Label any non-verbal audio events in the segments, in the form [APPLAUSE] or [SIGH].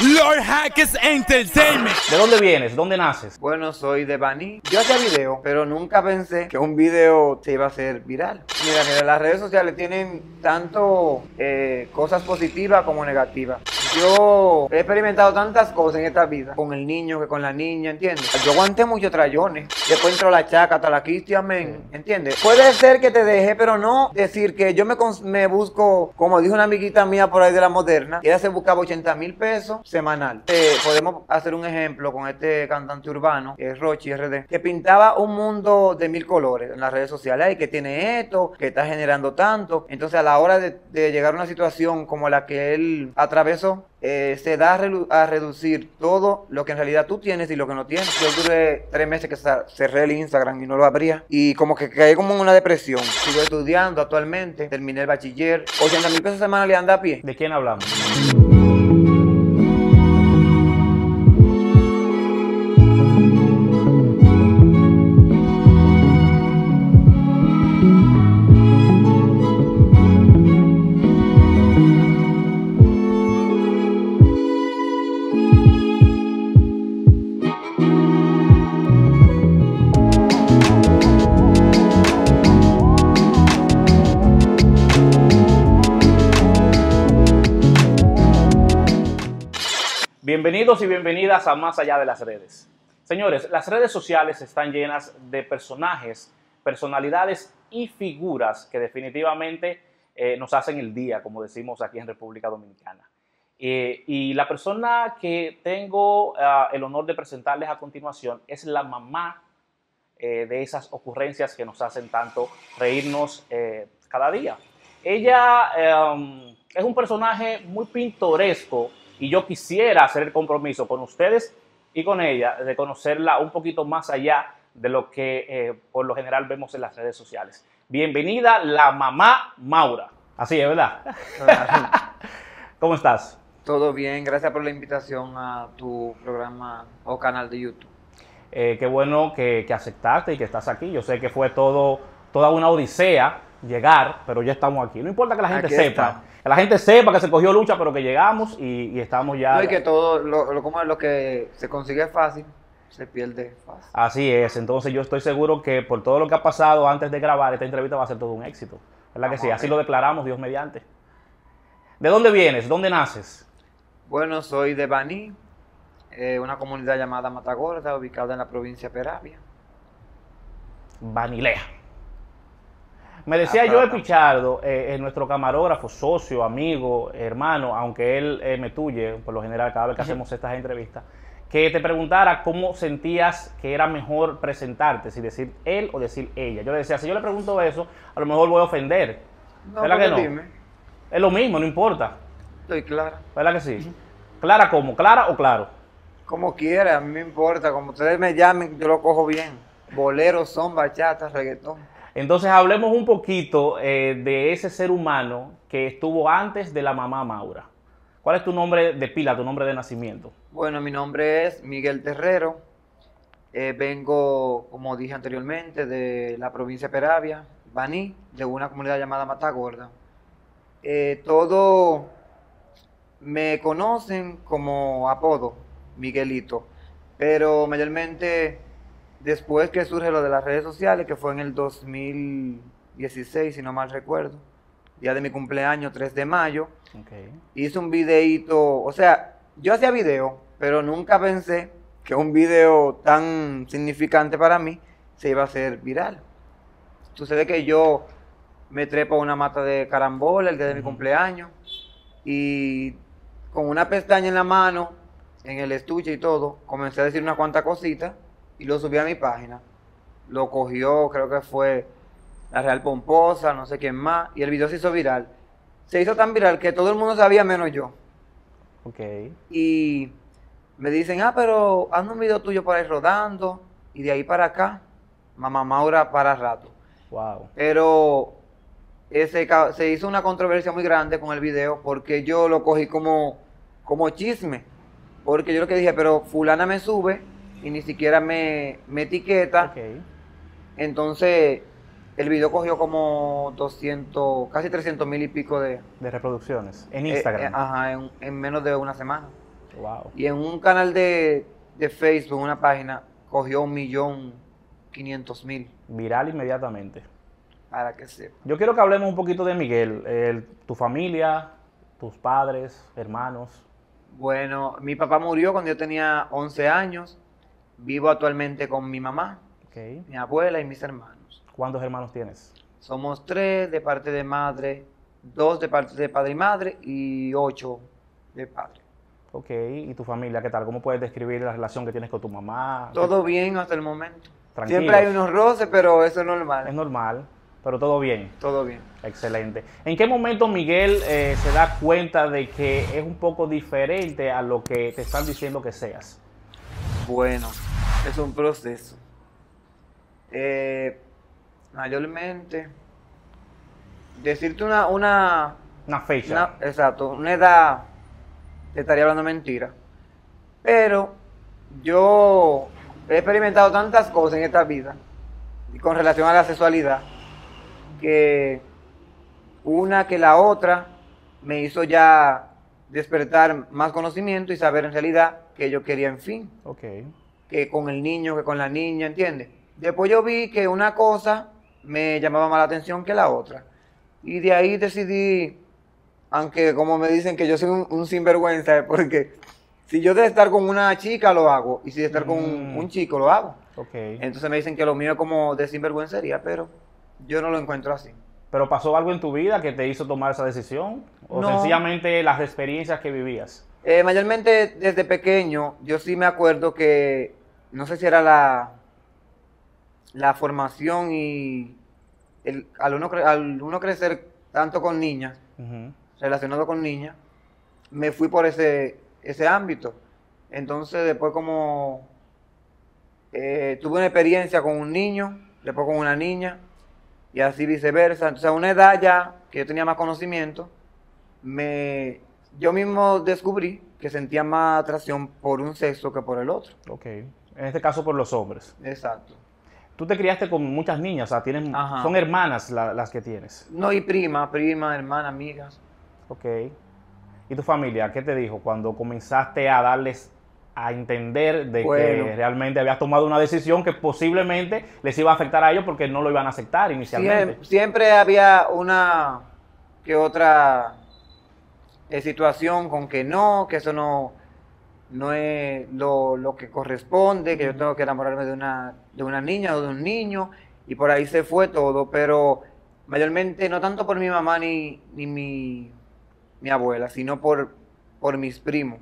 Lord Hackers Entertainment. ¿De dónde vienes? ¿Dónde naces? Bueno, soy de Bani. Yo hacía video, pero nunca pensé que un video se iba a hacer viral. Mira, mira, las redes sociales tienen tanto eh, cosas positivas como negativas. Yo he experimentado tantas cosas en esta vida, con el niño que con la niña, ¿entiendes? Yo aguanté muchos trayones. Después entró la chaca hasta la Cristian Men, ¿entiendes? Puede ser que te deje, pero no decir que yo me, me busco, como dijo una amiguita mía por ahí de la moderna, ella se buscaba 80 mil pesos semanal. Eh, podemos hacer un ejemplo con este cantante urbano, que es Rochi RD, que pintaba un mundo de mil colores en las redes sociales, y que tiene esto, que está generando tanto. Entonces a la hora de, de llegar a una situación como la que él atravesó, eh, se da a, reducir todo lo que en realidad tú tienes y lo que no tienes. Yo duré tres meses que cerré el Instagram y no lo abría. Y como que caí como en una depresión. Sigo estudiando actualmente, terminé el bachiller. 80 mil pesos semanal le anda a pie. ¿De quién hablamos? Bienvenidas a Más Allá de las Redes. Señores, las redes sociales están llenas de personajes, personalidades y figuras que definitivamente eh, nos hacen el día, como decimos aquí en República Dominicana. Eh, y la persona que tengo ah, el honor de presentarles a continuación es la mamá eh, de esas ocurrencias que nos hacen tanto reírnos eh, cada día. Ella eh, es un personaje muy pintoresco y yo quisiera hacer el compromiso con ustedes y con ella de conocerla un poquito más allá de lo que eh, por lo general vemos en las redes sociales. Bienvenida la mamá Maura. Así es, ¿verdad? [LAUGHS] ¿Cómo estás? Todo bien, gracias por la invitación a tu programa o canal de YouTube. Eh, qué bueno que, que aceptaste y que estás aquí. Yo sé que fue todo, toda una odisea llegar, pero ya estamos aquí. No importa que la gente Aquí sepa. Que la gente sepa que se cogió lucha, pero que llegamos y, y estamos ya. No, y que todo lo, lo, como lo que se consigue fácil, se pierde fácil. Así es. Entonces yo estoy seguro que por todo lo que ha pasado antes de grabar esta entrevista va a ser todo un éxito. ¿Verdad que Vamos sí? a Así lo declaramos, Dios mediante. ¿De dónde vienes? ¿Dónde naces? Bueno, soy de Baní, eh, una comunidad llamada Matagorda, ubicada en la provincia de Peravia. Vanilea. Me decía Ah, Joe claro. Pichardo, eh, eh, nuestro camarógrafo, socio, amigo, hermano, aunque él eh, me tuye por lo general cada vez que hacemos estas entrevistas, que te preguntara cómo sentías que era mejor presentarte, si decir él o decir ella. Yo le decía, si yo le pregunto eso, a lo mejor voy a ofender. No, ¿Verdad que no? dime, Es lo mismo, no importa. estoy clara. ¿Verdad que sí? ¿Clara cómo? ¿Clara o claro? Como quiera, a mí me importa, como ustedes me llamen, yo lo cojo bien. Bolero, son, bachata, reggaetón. Entonces hablemos un poquito eh, de ese ser humano que estuvo antes de la mamá Maura. ¿Cuál es tu nombre de pila, tu nombre de nacimiento? Bueno, mi nombre es Miguel Terrero. Eh, vengo, como dije anteriormente, de la provincia de Peravia, Baní, de una comunidad llamada Matagorda. Eh, todo me conocen como apodo, Miguelito, pero mayormente después que surge lo de las redes sociales, que fue en el 2016, si no mal recuerdo, día de mi cumpleaños, 3 de mayo, hice un videíto, o sea, yo hacía video, pero nunca pensé que un video tan significante para mí se iba a hacer viral. Sucede que yo me trepo a una mata de carambola el día de mi cumpleaños y con una pestaña en la mano, en el estuche y todo, comencé a decir unas cuantas cositas y lo subí a mi página. Lo cogió, creo que fue la Real Pomposa, no sé quién más, y el video se hizo viral. Se hizo tan viral que todo el mundo sabía menos yo. Ok. Y me dicen, ah, pero haz un video tuyo por ahí rodando, y de ahí para acá, mamá Maura para rato. Wow. Pero ese, se hizo una controversia muy grande con el video porque yo lo cogí como, como chisme. Porque yo lo que dije, pero fulana me sube y ni siquiera me, me etiqueta. Ok. Entonces, el video cogió como 200, casi 300 mil y pico de... De reproducciones. En eh, Instagram. eh, ajá, en, en menos de una semana. Wow. Y en un canal de, de Facebook, una página, cogió un millón quinientos mil, Viral inmediatamente. para que sepa. Yo quiero que hablemos un poquito de Miguel, el- tu familia, tus padres, hermanos. Bueno, mi papá murió cuando yo tenía 11 años. Vivo actualmente con mi mamá, mi abuela y mis hermanos. ¿Cuántos hermanos tienes? Somos tres de parte de madre, dos de parte de padre y madre y ocho de padre. Ok. ¿Y tu familia qué tal? ¿Cómo puedes describir la relación que tienes con tu mamá? Todo bien hasta el momento. Tranquilos. Siempre hay unos roces, pero eso es Es normal. normal, pero todo bien. Todo bien. Excelente. ¿En qué momento Miguel eh, se da cuenta de que es un poco diferente a lo que te están diciendo que seas? Bueno, es un proceso. Eh, mayormente, decirte una, una, Una fecha. una- exacto, una edad, te estaría hablando mentira. Pero yo he experimentado tantas cosas en esta vida y con relación a la sexualidad que una que la otra me hizo ya despertar más conocimiento y saber en realidad que yo quería en fin Ok. Que con el niño, que con la niña, ¿entiendes? Después yo vi que una cosa me llamaba más la atención que la otra. Y de ahí decidí, aunque como me dicen que yo soy un, un sinvergüenza, porque si yo de estar con una chica lo hago, y si de estar con un, Mm. un chico lo hago. Entonces me dicen que lo mío es como de sinvergüencería, pero yo no lo encuentro así. ¿Pero pasó algo en tu vida que te hizo tomar esa decisión? ¿O No. sencillamente las experiencias que vivías? Eh, mayormente desde pequeño, yo sí me acuerdo que, no sé si era la, la formación y el, al, uno, al uno crecer tanto con niñas, relacionado con niñas, me fui por ese, ese ámbito. Entonces después como eh, tuve una experiencia con un niño, después con una niña, y así viceversa. Entonces a una edad ya que yo tenía más conocimiento, me, yo mismo descubrí que sentía más atracción por un sexo que por el otro. Ok. En este caso por los hombres. Exacto. Tú te criaste con muchas niñas, o sea, tienen, Ajá. son hermanas la- las que tienes. No, y prima, prima, hermana, amigas. Ok. ¿Y tu familia qué te dijo cuando comenzaste a darles a entender de Bueno. que realmente habías tomado una decisión que posiblemente les iba a afectar a ellos porque no lo iban a aceptar inicialmente? Siem- siempre había una que otra eh, situación con que no, que eso no, no es lo, lo que corresponde, que yo tengo que enamorarme de una, de una niña o de un niño, y por ahí se fue todo, pero mayormente no tanto por mi mamá ni, ni mi, mi abuela, sino por, por mis primos.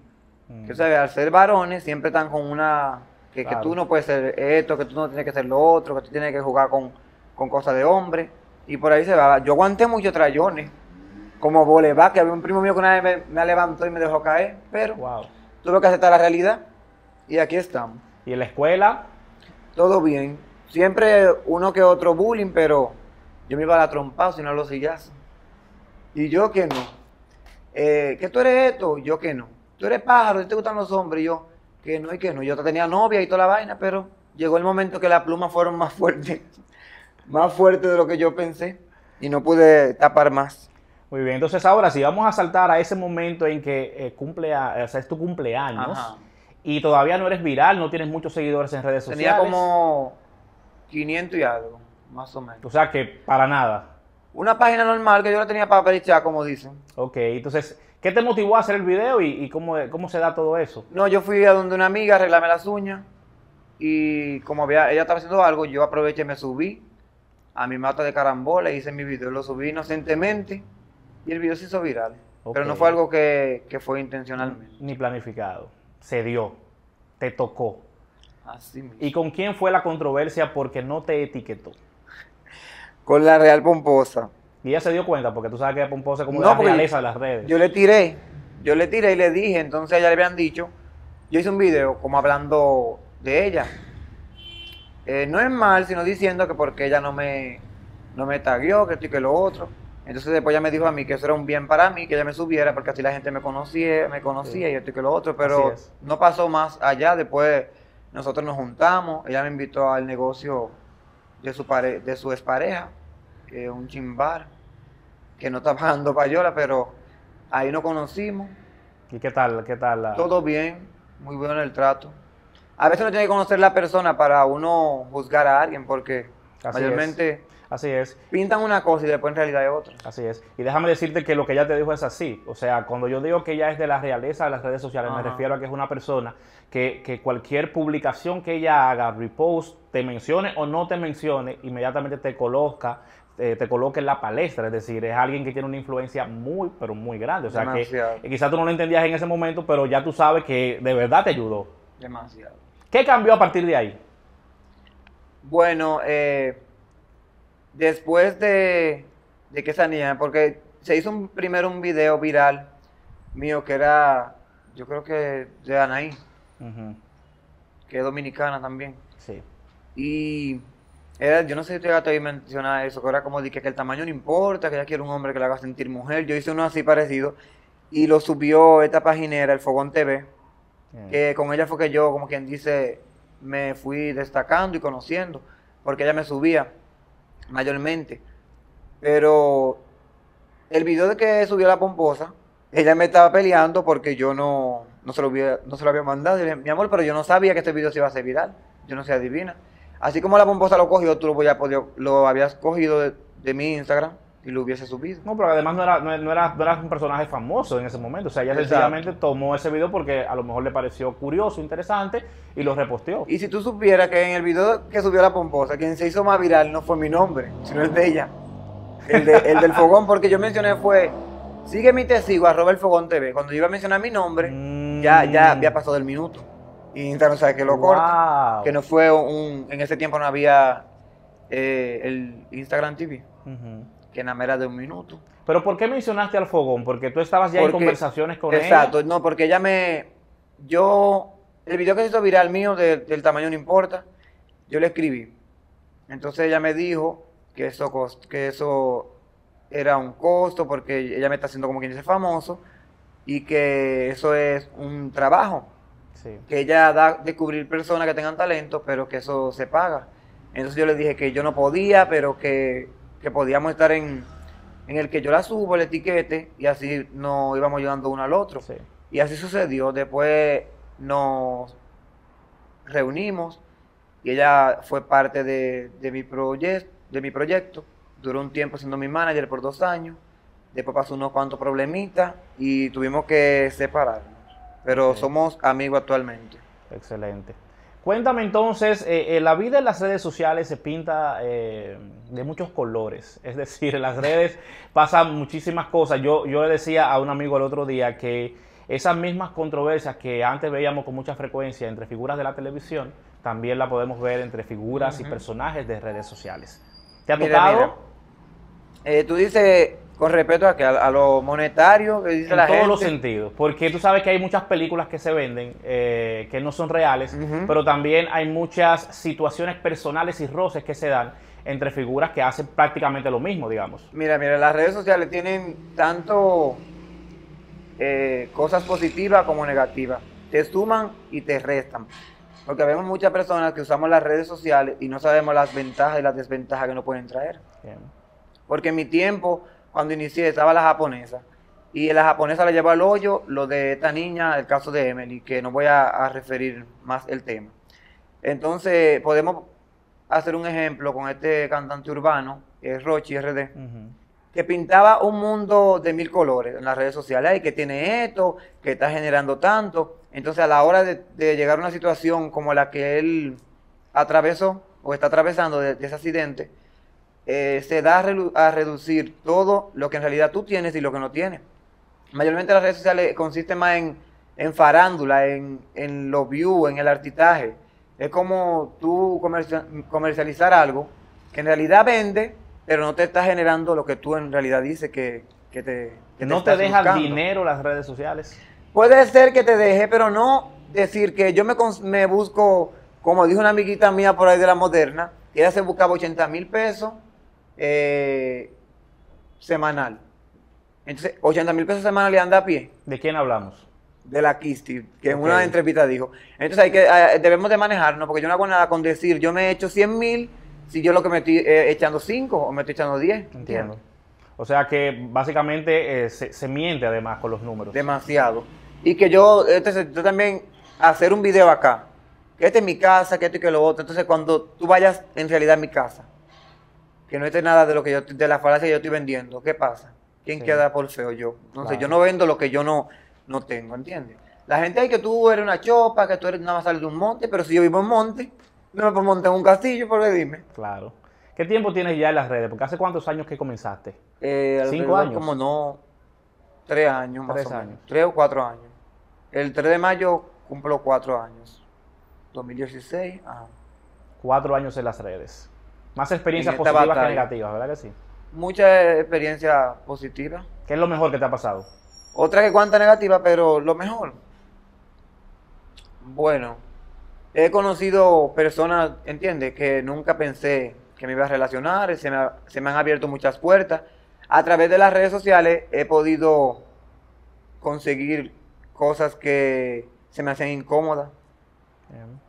Mm. Que, ¿sabes? Al ser varones siempre están con una... Que, que tú no puedes ser esto, que tú no tienes que ser lo otro, que tú tienes que jugar con, con cosas de hombre. Y por ahí se va. Yo aguanté muchos trayones. Como voleibol, que había un primo mío que una vez me, me levantó y me dejó caer. Pero Wow. tuve que aceptar la realidad. Y aquí estamos. ¿Y en la escuela? Todo bien. Siempre uno que otro bullying, pero yo me iba a la trompa, si no los sillazos. Y yo que no. Eh, ¿Que tú eres esto? Yo que no. Tú eres pájaro, ¿a ti te gustan los hombres? Y yo que no y que no. Yo tenía novia y toda la vaina, pero llegó el momento que las plumas fueron más fuertes. [LAUGHS] más fuertes de lo que yo pensé. Y no pude tapar más. Muy bien, entonces ahora sí, vamos a saltar a ese momento en que eh, cumple, o sea, es tu cumpleaños Ajá. y todavía no eres viral, no tienes muchos seguidores en redes sociales. Tenía como 500 y algo, más o menos. O sea que para nada. Una página normal que yo la tenía para perichar, como dicen. Ok, entonces, ¿qué te motivó a hacer el video y, y cómo, cómo se da todo eso? No, yo fui a donde una amiga a arreglarme las uñas y como había, ella estaba haciendo algo, yo aproveché y me subí a mi mata de carambola y hice mi video. Lo subí inocentemente y el video se hizo viral. Pero no fue algo que, que fue intencionalmente. Ni planificado. Se dio. Te tocó. Así mismo. ¿Y con quién fue la controversia porque no te etiquetó? [LAUGHS] Con la Real Pomposa. Y ella se dio cuenta porque tú sabes que Pomposa es como No, la realeza de las redes. Yo le tiré, yo le tiré y le dije, entonces a ella le habían dicho, yo hice un video como hablando de ella. Eh, no es mal, sino diciendo que porque ella no me, no me tagueó, que esto y que lo otro. Entonces después ella me dijo a mí que eso era un bien para mí, que ella me subiera, porque así la gente me conocía, me conocía Sí. y esto y que lo otro, pero no pasó más allá. Después nosotros nos juntamos, ella me invitó al negocio de su pare de su expareja, que es un chimbar, que no está [LAUGHS] pagando payola, pero ahí nos conocimos. ¿Y qué tal? ¿Qué tal? la- Todo bien, muy bueno el trato. A veces uno tiene que conocer la persona para uno juzgar a alguien, porque Así mayormente Así es. pintan una cosa y después en realidad es otra. Así es. Y déjame decirte que lo que ella te dijo es así. O sea, cuando yo digo que ella es de la realeza de las redes sociales, me refiero a que es una persona que, que cualquier publicación que ella haga, repost, te mencione o no te mencione, inmediatamente te coloca, eh, te coloca en la palestra. Es decir, es alguien que tiene una influencia muy, pero muy grande. O sea, Demasiado. que quizás tú no lo entendías en ese momento, pero ya tú sabes que de verdad te ayudó. Demasiado. ¿Qué cambió a partir de ahí? Bueno, eh, después de, de que esa niña, porque se hizo un, primero un video viral mío que era, yo creo que de Anaí, que es dominicana también. Sí. Y era, yo no sé si te a mencionar eso, que era como de que, que el tamaño no importa, que ella quiere un hombre que la haga sentir mujer. Yo hice uno así parecido y lo subió esta paginera, el Fogón TV, Bien. que con ella fue que yo, como quien dice, me fui destacando y conociendo, porque ella me subía mayormente. Pero el video de que subió la pomposa, ella me estaba peleando porque yo no, no, se, lo había, no se lo había mandado. Mi amor, pero yo no sabía que este video se iba a hacer viral. Yo no sé adivina. Así como la pomposa lo cogió, tú lo, lo habías cogido de mi Instagram y lo hubiese subido. No, pero además no era, no, no era, no era un personaje famoso en ese momento. O sea, ella sencillamente tomó ese video porque a lo mejor le pareció curioso, interesante y lo reposteó. Y si tú supieras que en el video que subió la pomposa, quien se hizo más viral no fue mi nombre, sino el de ella. El, de- el del fogón, porque yo mencioné fue, sígueme y te sigo, arroba el fogón TV. Cuando yo iba a mencionar mi nombre, Mm. ya, ya había pasado el minuto. Y Instagram sabe que lo corta. Que no fue un, en ese tiempo no había eh, el Instagram TV, Ujú. Que nada más era de un minuto. Pero ¿por qué mencionaste al fogón? Porque tú estabas ya en conversaciones con Exacto, ella. no, porque ella me. Yo. El video que se hizo viral mío de- del tamaño no importa, yo le escribí. Entonces ella me dijo que eso, que eso era un costo porque ella me está haciendo como quien dice famoso y que eso es un trabajo. Sí. Que ella da descubrir personas que tengan talento, pero que eso se paga. Entonces yo le dije que yo no podía, pero que, que podíamos estar en, en el que yo la subo, el etiquete, y así nos íbamos ayudando uno al otro. Sí. Y así sucedió. Después nos reunimos y ella fue parte de, de mi, proyecto de mi proyecto. Duró un tiempo siendo mi manager por dos años. Después pasó unos cuantos problemitas y tuvimos que separarnos. Pero somos amigos actualmente. Excelente. Cuéntame entonces, eh, eh, la vida en las redes sociales se pinta eh, de muchos colores, [LAUGHS] es decir, en las redes pasan muchísimas cosas. Yo, yo le decía a un amigo el otro día que esas mismas controversias que antes veíamos con mucha frecuencia entre figuras de la televisión, también la podemos ver entre figuras y personajes de redes sociales. ¿Te ha Mira, tocado? mira. Tú dices, con respecto a, que a, a lo monetario, que dice En la todos gente. los sentidos, porque tú sabes que hay muchas películas que se venden eh, que no son reales, pero también hay muchas situaciones personales y roces que se dan entre figuras que hacen prácticamente lo mismo, digamos. Mira, mira, las redes sociales tienen tanto eh, cosas positivas como negativas. Te suman y te restan. Porque vemos muchas personas que usamos las redes sociales y no sabemos las ventajas y las desventajas que nos pueden traer. Bien. Porque en mi tiempo, cuando inicié, estaba la japonesa. Y la japonesa le llevó al hoyo lo de esta niña, el caso de Emily, que no voy a, a referir más el tema. Entonces, podemos hacer un ejemplo con este cantante urbano, es Rochi RD que pintaba un mundo de mil colores en las redes sociales, Ay, que tiene esto, que está generando tanto. Entonces, a la hora de, de llegar a una situación como la que él atravesó o está atravesando de, de ese accidente, eh, se da a, reducir todo lo que en realidad tú tienes y lo que no tienes. Mayormente las redes sociales consisten más en, en farándula, en, en los views, en el artitaje. Es como tú comercia- comercializar algo que en realidad vende, pero no te está generando lo que tú en realidad dices que, que te que ¿No te estás deja buscando. dinero las redes sociales? Puede ser que te deje, pero no decir que yo me, me busco, como dijo una amiguita mía por ahí de la moderna, que ella se buscaba 80 mil pesos eh, semanal. Entonces, 80 mil pesos semanal le anda a pie ¿De quién hablamos? de la Kisti, que en una entrevista dijo. Entonces hay que, eh, debemos de manejarnos, porque yo no hago nada con decir, yo me he hecho 100 mil, si yo lo que me estoy eh, echando 5 o me estoy echando 10. Entiendo. O sea que básicamente eh, se, se miente además con los números. Demasiado. Y que yo, entonces, yo también hacer un video acá, que este es mi casa, que esto y que lo otro. Entonces, cuando tú vayas en realidad a mi casa, que no esté nada de lo que yo, de la falacia que yo estoy vendiendo, ¿qué pasa? ¿Quién Sí. queda por feo? Yo. Entonces, Claro. yo no vendo lo que yo no, no tengo, ¿entiendes? La gente dice que tú eres una chopa, que tú eres nada más sales de un monte, pero si yo vivo en monte, no me puedo montar en un castillo, porque dime. Claro. ¿Qué tiempo tienes ya en las redes? Porque hace cuántos años que comenzaste? Eh, ¿Cinco años? Como no, tres años más Tres o menos. años. Tres o cuatro años. El 3 de mayo cumplo cuatro años. 2016, ajá. Cuatro años en las redes. Más experiencias positivas que negativas, ¿verdad que sí? Mucha experiencia positiva. ¿Qué es lo mejor que te ha pasado? Otra que cuanta negativa, pero lo mejor. Bueno, he conocido personas, ¿entiendes? Que nunca pensé que me iba a relacionar, se me, ha- se me han abierto muchas puertas. A través de las redes sociales he podido conseguir cosas que se me hacían incómodas.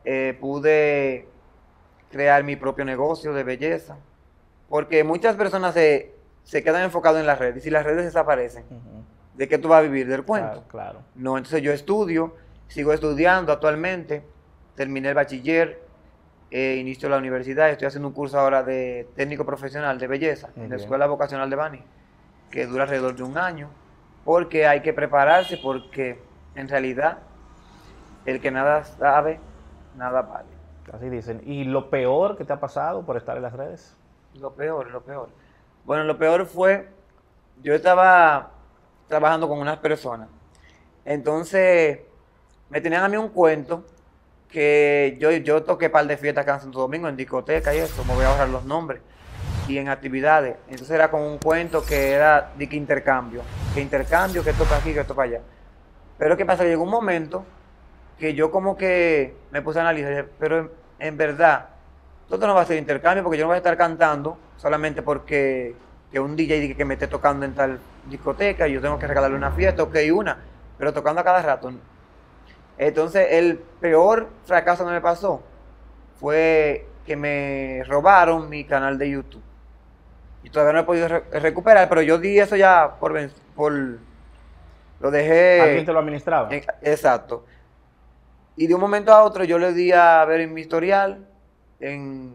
Eh, pude crear mi propio negocio de belleza. Porque muchas personas se, se quedan enfocadas en las redes y si las redes desaparecen. ¿de qué tú vas a vivir? Del cuento. Claro, claro. No, entonces yo estudio, sigo estudiando actualmente, terminé el bachiller, eh, inicio la universidad, estoy haciendo un curso ahora de técnico profesional de belleza Muy en la bien. Escuela Vocacional de Bani, que dura alrededor de un año, porque hay que prepararse, porque en realidad el que nada sabe, nada vale. Así dicen. ¿Y lo peor que te ha pasado por estar en las redes? Lo peor, lo peor. Bueno, lo peor fue, yo estaba trabajando con unas personas. Entonces, me tenían a mí un cuento que yo, yo toqué par de fiestas acá en Santo Domingo, en discoteca y eso, me voy a ahorrar los nombres, y en actividades. Entonces era como un cuento que era de que intercambio, que intercambio, que toca aquí, que toca allá. Pero ¿qué pasa? Llegó un momento que yo como que me puse a analizar, pero en, en verdad, esto no va a ser intercambio porque yo no voy a estar cantando solamente porque que un DJ que me esté tocando en tal discoteca y yo tengo que regalarle una fiesta, ok, una, pero tocando a cada rato. Entonces, el peor fracaso que me pasó fue que me robaron mi canal de YouTube. Y todavía no he podido re- recuperar, pero yo di eso ya por... por lo dejé... ¿Alguien te lo administraba? En- exacto. Y de un momento a otro yo le di a ver en mi historial, en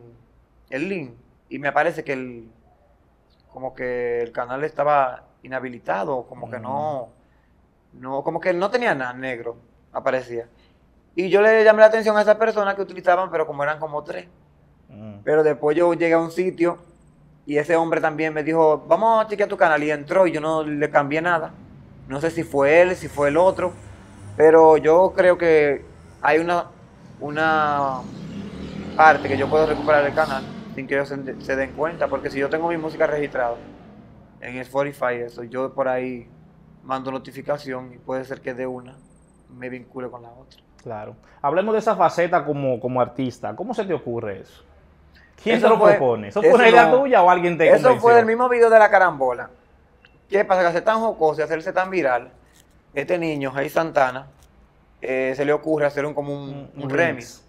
el link, y me aparece que el, como que el canal estaba inhabilitado, como que no, no, como que no tenía nada negro, aparecía. Y yo le llamé la atención a esas personas que utilizaban, pero como eran como tres. Mm. Pero después yo llegué a un sitio y ese hombre también me dijo, vamos a chequear tu canal. Y entró y yo no le cambié nada. No sé si fue él, si fue el otro. Pero yo creo que hay una, una parte que yo puedo recuperar el canal sin que ellos se, se den cuenta. Porque si yo tengo mi música registrada en Spotify, eso, yo por ahí mando notificación y puede ser que de una me vincule con la otra. Claro. Hablemos de esa faceta como, como artista. ¿Cómo se te ocurre eso? ¿Quién Eso te lo fue- propone? ¿Eso fue una idea tuya o alguien te Eso convenció? fue del mismo video de la carambola. ¿Qué pasa? Que hacer tan jocoso y hacerse tan viral, este niño, Jay Santana, eh, se le ocurre hacer un, como un, un remix.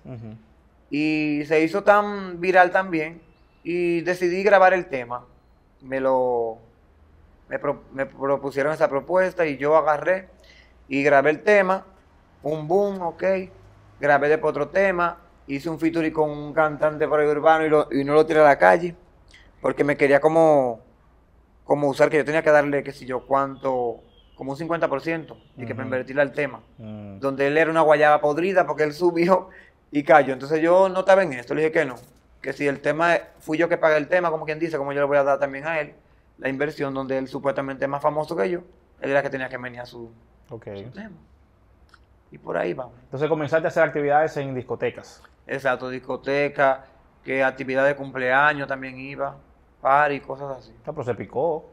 Y se hizo tan viral también. Y decidí grabar el tema. Me lo. Me, pro- me propusieron esa propuesta y yo agarré y grabé el tema. Un boom, ok. Grabé después otro tema. Hice un featuring con un cantante por ahí urbano y, lo- y no lo tiré a la calle. Porque me quería como. Como usar que yo tenía que darle, qué sé yo, cuánto. Como un 50%. Y que para invertirle al tema Mm. donde él era una guayaba podrida porque él subió y cayó. Entonces yo no estaba en esto, le dije que no. Que si el tema, fui yo que pagué el tema, como quien dice, como yo le voy a dar también a él, la inversión donde él supuestamente es más famoso que yo, él era que tenía que venir a su, Ok. su tema. Y por ahí vamos. Entonces comenzaste a hacer actividades en discotecas. Exacto, discoteca, que actividad de cumpleaños también iba, party, cosas así. Ah, pero se picó.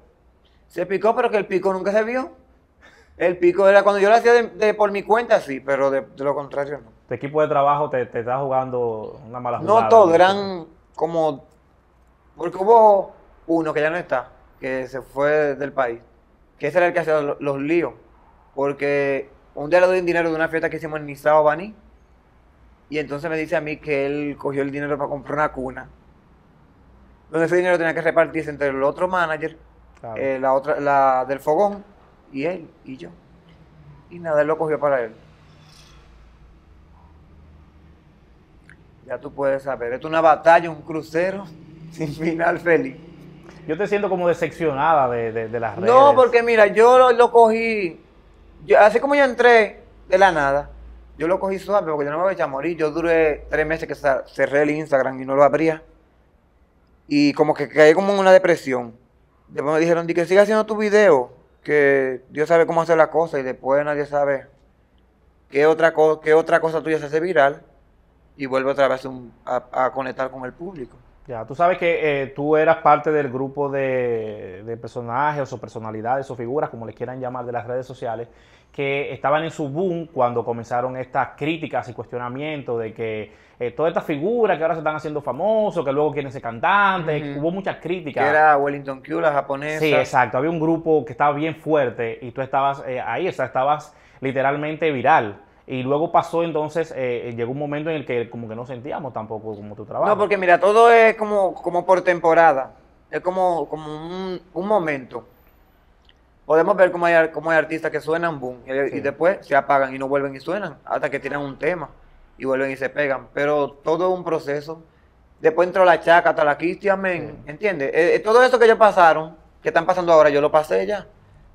Se picó, pero que el pico nunca se vio. El pico era cuando yo lo hacía de, de por mi cuenta, sí, pero de, de lo contrario no. Tu equipo de trabajo te, te está jugando una mala jugada. No todo, eran como. Porque hubo uno que ya no está, que se fue del país, que ese era el que hacía lo- los, líos. Porque un día le doy dinero de una fiesta que hicimos en Nizao Baní, y entonces me dice a mí que él cogió el dinero para comprar una cuna. Donde ese dinero tenía que repartirse entre el otro manager, Claro. eh, la otra, la del fogón, y él y yo. Y nada, él lo cogió para él. Ya tú puedes saber, esto es una batalla, un crucero [LAUGHS] sin final feliz. Yo te siento como decepcionada de, de- de las redes. No, porque mira, yo lo, lo cogí, yo- así como yo entré de la nada, yo lo cogí suave porque yo no me voy a morir. Yo duré tres meses que cerré el Instagram y no lo abría. Y como que caí como en una depresión. Después me dijeron, di que siga haciendo tu video, que Dios sabe cómo hacer la cosa y después nadie sabe qué otra, co- qué otra cosa tuya se hace viral y vuelve otra vez a conectar con el público. Ya, tú sabes que eh, tú eras parte del grupo de, de personajes o personalidades o figuras, como les quieran llamar, de las redes sociales, que estaban en su boom cuando comenzaron estas críticas y cuestionamientos de que eh, todas estas figuras que ahora se están haciendo famosos, que luego quieren ser cantantes, hubo muchas Que críticas. era Wellington Q, la japonesa. Sí, exacto. Había un grupo que estaba bien fuerte y tú estabas eh, ahí, o sea, estabas literalmente viral. Y luego pasó entonces, eh, llegó un momento en el que como que no sentíamos tampoco como tu trabajo. No, porque mira, todo es como, como por temporada. Es como, como un, un momento. Podemos ver cómo hay, cómo hay artistas que suenan boom y, y Sí. después se apagan y no vuelven y suenan hasta que tiran un tema y vuelven y se pegan. Pero todo es un proceso. Después entró la chaca, hasta la Christian Men, ¿entiendes? Eh, eh, todo eso que ellos pasaron, que están pasando ahora, yo lo pasé ya.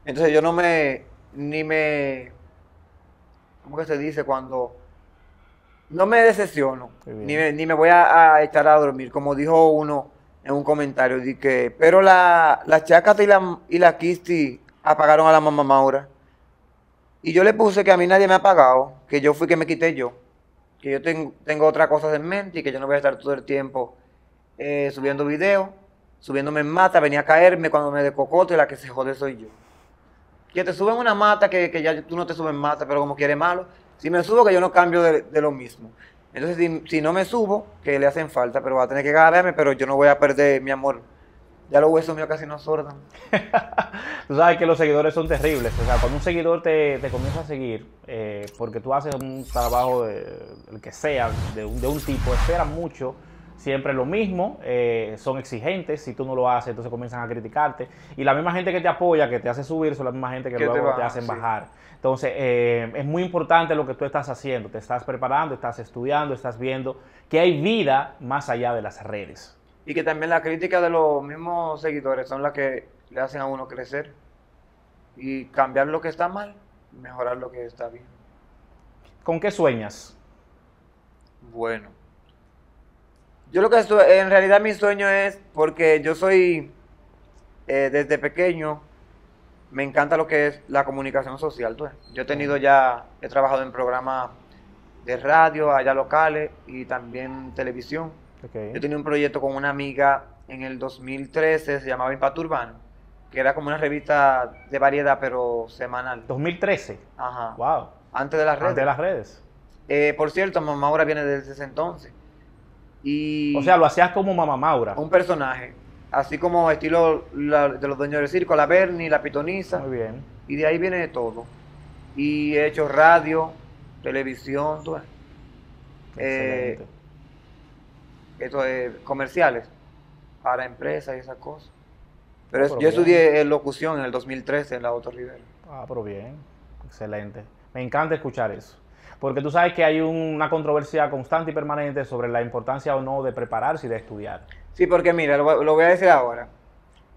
Entonces yo no me, ni me, ¿cómo que se dice? Cuando no me decepciono, ni me, ni me voy a, a echar a dormir, como dijo uno en un comentario, di que, pero la, la Chacata y la, y la Kisti apagaron a la mamá Maura. Y yo le puse que a mí nadie me ha pagado, que yo fui que me quité yo, que yo tengo, otras cosas en mente y que yo no voy a estar todo el tiempo eh, subiendo videos, subiéndome en mata, venía a caerme cuando me de cocote, la que se jode soy yo. Que te suben una mata que, que ya tú no te subes en mata, pero como quieres malo. Si me subo, que yo no cambio de, de lo mismo. Entonces, si, si no me subo, que le hacen falta, pero va a tener que gadarme, pero yo no voy a perder mi amor. Ya los huesos míos casi no sordan. [LAUGHS] Tú sabes que los seguidores son terribles. O sea, cuando un seguidor te, te comienza a seguir, eh, porque tú haces un trabajo, de, el que sea, de un, de un tipo, esperan mucho, siempre lo mismo, eh, son exigentes. Si tú no lo haces, entonces comienzan a criticarte. Y la misma gente que te apoya, que te hace subir, son la misma gente que te luego te, hacen sí. bajar. Entonces, eh, es muy importante lo que tú estás haciendo. Te estás preparando, estás estudiando, estás viendo que hay vida más allá de las redes. Y que también la crítica de los mismos seguidores son las que le hacen a uno crecer. Y cambiar lo que está mal, mejorar lo que está bien. ¿Con qué sueñas? Bueno. Yo lo que en realidad mi sueño es, porque yo soy, eh, desde pequeño, me encanta lo que es la comunicación social. tú ves. Yo he tenido ya, he trabajado en programas de radio, allá locales, y también televisión. Ok. Yo tenía un proyecto con una amiga en el 2013, se llamaba Impacto Urbano, que era como una revista de variedad, pero semanal. 2013. Ajá. Wow. Antes de las redes. Ante las redes. Eh, por cierto, mamá ahora viene desde ese entonces. Y O sea, lo hacías como Mamá Maura. un personaje, así como estilo la- de los dueños del circo, la Bernie, la Pitoniza, Muy bien. y de ahí viene todo. Y he hecho radio, televisión, ves, Eh. Esto es comerciales para empresas y esas cosas. Pero Ah, pero yo bien. estudié locución en el 2013 en la Auto Rivera. Ah, pero bien. Excelente. Me encanta escuchar eso. Porque tú sabes que hay un- una controversia constante y permanente sobre la importancia o no de prepararse y de estudiar. Sí, porque mira, lo, voy- lo voy a decir ahora.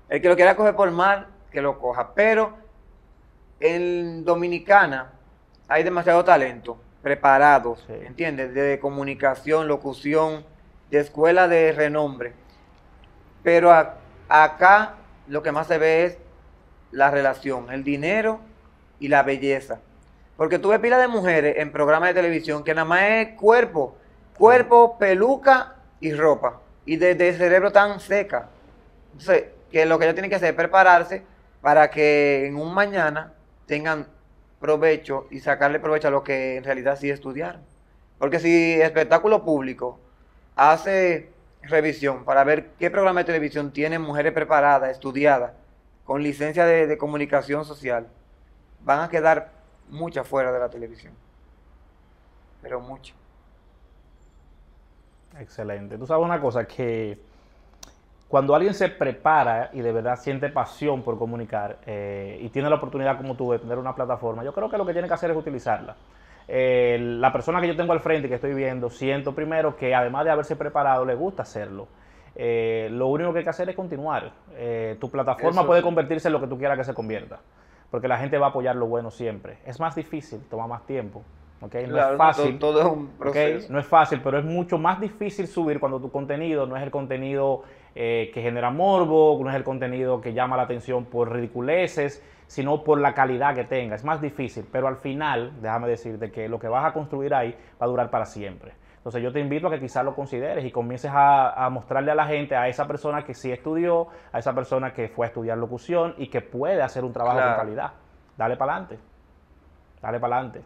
El que lo quiera coger por mal, que lo coja. Pero en Dominicana hay demasiado talento, preparados, Sí. ¿entiendes? De comunicación, locución, de escuela de renombre. Pero acá lo que más se ve es la relación, el dinero y la belleza. Porque tú ves pila de mujeres en programas de televisión que nada más es cuerpo, cuerpo, peluca y ropa. Y desde el cerebro tan seca. Entonces, que lo que ellos tienen que hacer es prepararse para que en un mañana tengan provecho y sacarle provecho a lo que en realidad sí estudiaron. Porque si espectáculo público hace revisión para ver qué programa de televisión tienen mujeres preparadas, estudiadas, con licencia de, de comunicación social, van a quedar muchas fuera de la televisión. Pero muchas. Excelente. Tú sabes una cosa, que cuando alguien se prepara y de verdad siente pasión por comunicar eh, y tiene la oportunidad como tú de tener una plataforma, yo creo que lo que tiene que hacer es utilizarla. Eh, la persona que yo tengo al frente y que estoy viendo, siento primero que además de haberse preparado, le gusta hacerlo. Eh, lo único que hay que hacer es continuar. tu plataforma Eso puede convertirse en lo que tú quieras que se convierta, porque la gente va a apoyar lo bueno siempre. Es más difícil, toma más tiempo. ¿ok? No Claro, es fácil. Todo, todo es un proceso. No es fácil, pero es mucho más difícil subir cuando tu contenido no es el contenido eh, que genera morbo, no es el contenido que llama la atención por ridiculeces, sino por la calidad que tenga. Es más difícil, pero al final, déjame decirte que lo que vas a construir ahí va a durar para siempre. Entonces yo te invito a que quizás lo consideres y comiences a, a mostrarle a la gente, a esa persona que sí estudió, a esa persona que fue a estudiar locución y que puede hacer un trabajo Claro. con calidad. Dale para adelante. Dale para adelante.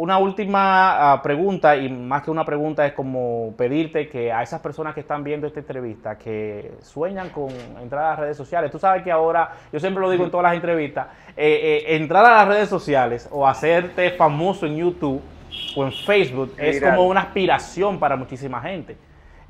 Una última ah, pregunta, y más que una pregunta, es como pedirte que a esas personas que están viendo esta entrevista, que sueñan con entrar a las redes sociales, tú sabes que ahora, yo siempre lo digo en todas las entrevistas, eh, eh, entrar a las redes sociales o hacerte famoso en YouTube o en Facebook es como una aspiración para muchísima gente.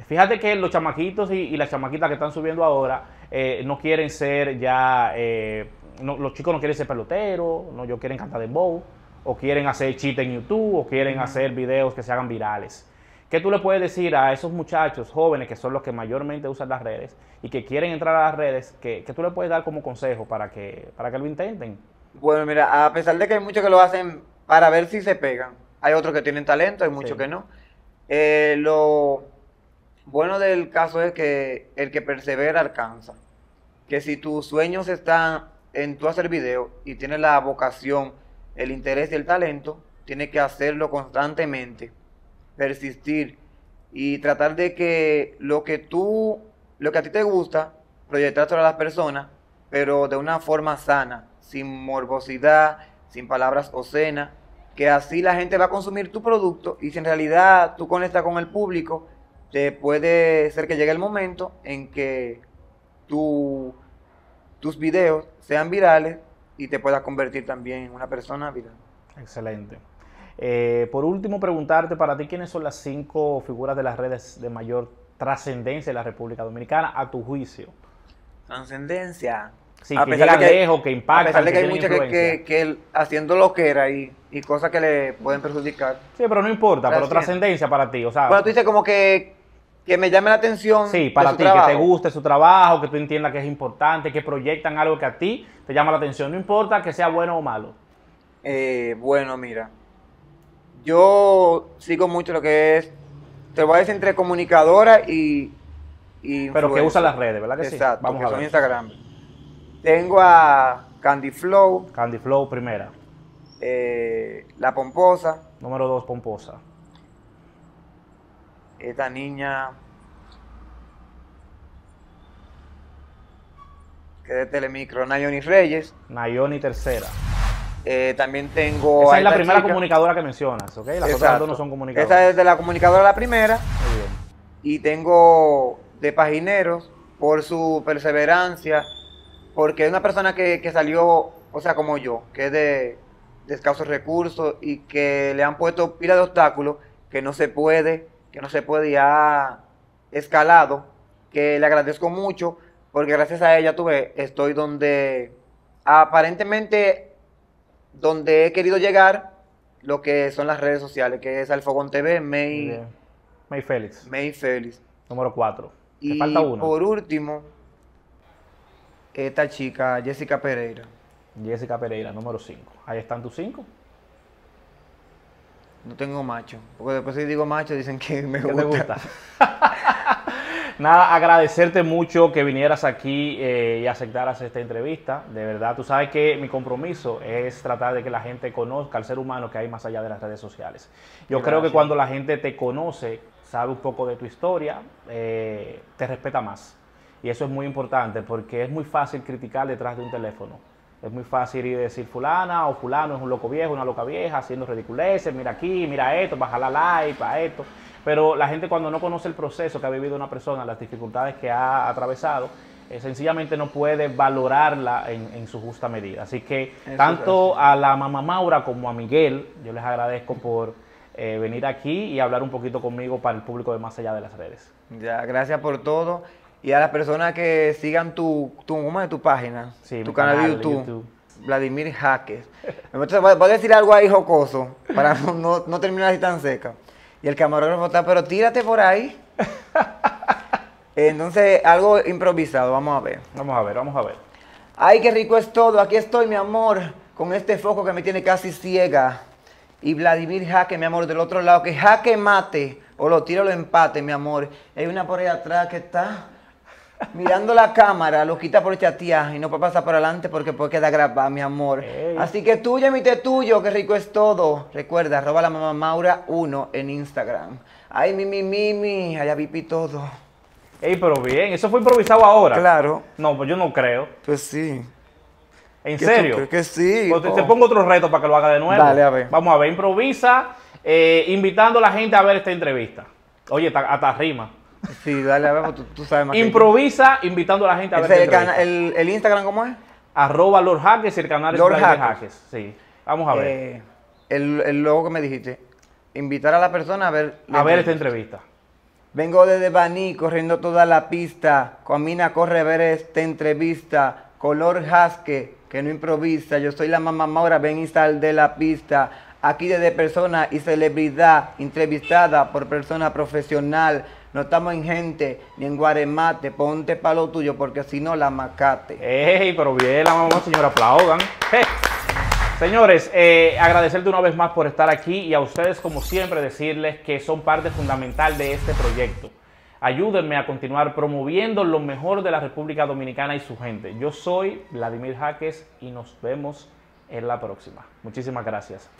Fíjate que los chamaquitos y, y las chamaquitas que están subiendo ahora eh, no quieren ser ya, eh, no- los chicos no quieren ser peloteros, no ellos quieren cantar de bow, o quieren hacer chistes en YouTube, o quieren hacer videos que se hagan virales. ¿Qué tú le puedes decir a esos muchachos jóvenes que son los que mayormente usan las redes y que quieren entrar a las redes? ¿Qué, tú le puedes dar como consejo para que, para que lo intenten? Bueno, mira, a pesar de que hay muchos que lo hacen para ver si se pegan, hay otros que tienen talento, hay muchos Sí. que no. Eh, lo bueno del caso es que el que persevera alcanza. Que si tus sueños están en tu hacer video y tienes la vocación, el interés y el talento, tienes que hacerlo constantemente, persistir y tratar de que lo que tú, lo que a ti te gusta, proyectárselo a las personas, pero de una forma sana, sin morbosidad, sin palabras obscenas, que así la gente va a consumir tu producto y si en realidad tú conectas con el público, te puede ser que llegue el momento en que tu- tus videos sean virales y te puedas convertir también en una persona viral. Excelente. Eh, por último, preguntarte para ti quiénes son las cinco figuras de las redes de mayor trascendencia en la República Dominicana, a tu juicio. Trascendencia. Sí, A que pesar de que lejos, que A impactan, pesar de que que hay muchos que, que, haciendo lo que era y, y cosas que le pueden perjudicar. Sí, pero no importa, pero trascendencia para ti. O sea, Bueno, tú dices como que, que me llame la atención. sí, para ti, que te guste su trabajo, que tú entiendas que es importante, que proyectan algo que a ti te llama la atención. No importa que sea bueno o malo. Eh, bueno, mira. Yo sigo mucho lo que es. Te voy a decir entre comunicadora y. y Pero que usa las redes, ¿verdad que sí? Exacto, Vamos que a son ver. Instagram. Tengo a Candy Flow, Candy Flow, primera. eh, La Pomposa, Número dos, Pomposa. Esta niña. Que de Telemicro, Nayoni Reyes. Nayoni, tercera. Eh, también tengo. Esa a es la primera chica. comunicadora que mencionas, ¿ok? Las otras dos no son comunicadoras. Esa es de la comunicadora la primera. Muy bien. Y tengo de Pagineros por su perseverancia, porque es una persona que, que salió, o sea, como yo, que es de, de escasos recursos y que le han puesto pila de obstáculos que no se puede, que no se puede y ha escalado, que le agradezco mucho, porque gracias a ella tuve, estoy donde aparentemente donde he querido llegar, lo que son las redes sociales, que es Alfogón TV, May. May Félix, May Félix. número cuatro. Te Y falta uno. por último, esta chica, Jessica Pereira. Jessica Pereira, número 5. Ahí están tus cinco. No tengo macho. Porque después si digo macho dicen que [LAUGHS] me ¿Qué gusta. gusta? [LAUGHS] Nada, agradecerte mucho que vinieras aquí eh, y aceptaras esta entrevista. De verdad, tú sabes que mi compromiso es tratar de que la gente conozca al ser humano que hay más allá de las redes sociales. Yo creo que cuando la gente te conoce, sabe un poco de tu historia, eh, te respeta más. Y eso es muy importante porque es muy fácil criticar detrás de un teléfono. Es muy fácil ir y decir fulana o fulano es un loco viejo, una loca vieja, haciendo ridiculeces, mira aquí, mira esto, baja la like, para esto. Pero la gente cuando no conoce el proceso que ha vivido una persona, las dificultades que ha atravesado, eh, sencillamente no puede valorarla en, en su justa medida. Así que Eso tanto a la mamá Maura como a Miguel, yo les agradezco por eh, venir aquí y hablar un poquito conmigo para el público de más allá de las redes. Ya, gracias por todo. Y a las personas que sigan tu, tu, ¿cómo es? tu página, Sí, tu canal, canal de de YouTube, YouTube. Vladimir Jaques. Entonces, voy a decir algo ahí jocoso para no, [LAUGHS] no, no terminar así tan seca. Y el camarógrafo está, pero tírate por ahí. [LAUGHS] Entonces, algo improvisado, vamos a ver. Vamos a ver, vamos a ver. Ay, qué rico es todo. Aquí estoy, mi amor, con este foco que me tiene casi ciega. Y Vladimir Jaque, mi amor, del otro lado. Que Jaque mate o lo tiro o lo empate, mi amor. Hay una por ahí atrás que está mirando la cámara, lo quita por chatear y no puede pasar por adelante porque puede quedar grabado, mi amor. Ey. Así que tuyo, mi té tuyo, qué rico es todo. Recuerda, arroba la mamá Maura 1 en Instagram. Ay, mi, mi, mi, mi, allá vipi todo. Ey, pero bien, eso fue improvisado ahora. Claro, No, pues yo no creo. pues sí. ¿En ¿Qué tú serio? crees que sí? Pues te, Oh. te pongo otro reto para que lo haga de nuevo. Dale, a ver. Vamos a ver, improvisa, eh, invitando a la gente a ver esta entrevista. Oye, ta- hasta rima. Sí, dale, a ver, tú, tú sabes más que. Improvisa, invitando a la gente a ver es el, el, el Instagram, ¿cómo es? Arroba Lord Hackers y el canal es Lord Vladimir Hackers. Hackers. Sí, vamos a ver. Eh, el, el logo que me dijiste. Invitar a la persona a ver. a ver esta entrevista. Vengo desde Baní corriendo toda la pista. Comina corre a ver esta entrevista. Color Jasque, que no improvisa. Yo soy la mamá Maura, ven y sal de la pista. Aquí desde persona y celebridad, entrevistada por persona profesional. No estamos en gente ni en guaremate. Ponte palo tuyo porque si no la macate. Ey, pero bien, la mamá, señor, aplaudan. Señores, eh, agradecerte una vez más por estar aquí y a ustedes, como siempre, decirles que son parte fundamental de este proyecto. Ayúdenme a continuar promoviendo lo mejor de la República Dominicana y su gente. Yo soy Vladimir Jaques y nos vemos en la próxima. Muchísimas gracias.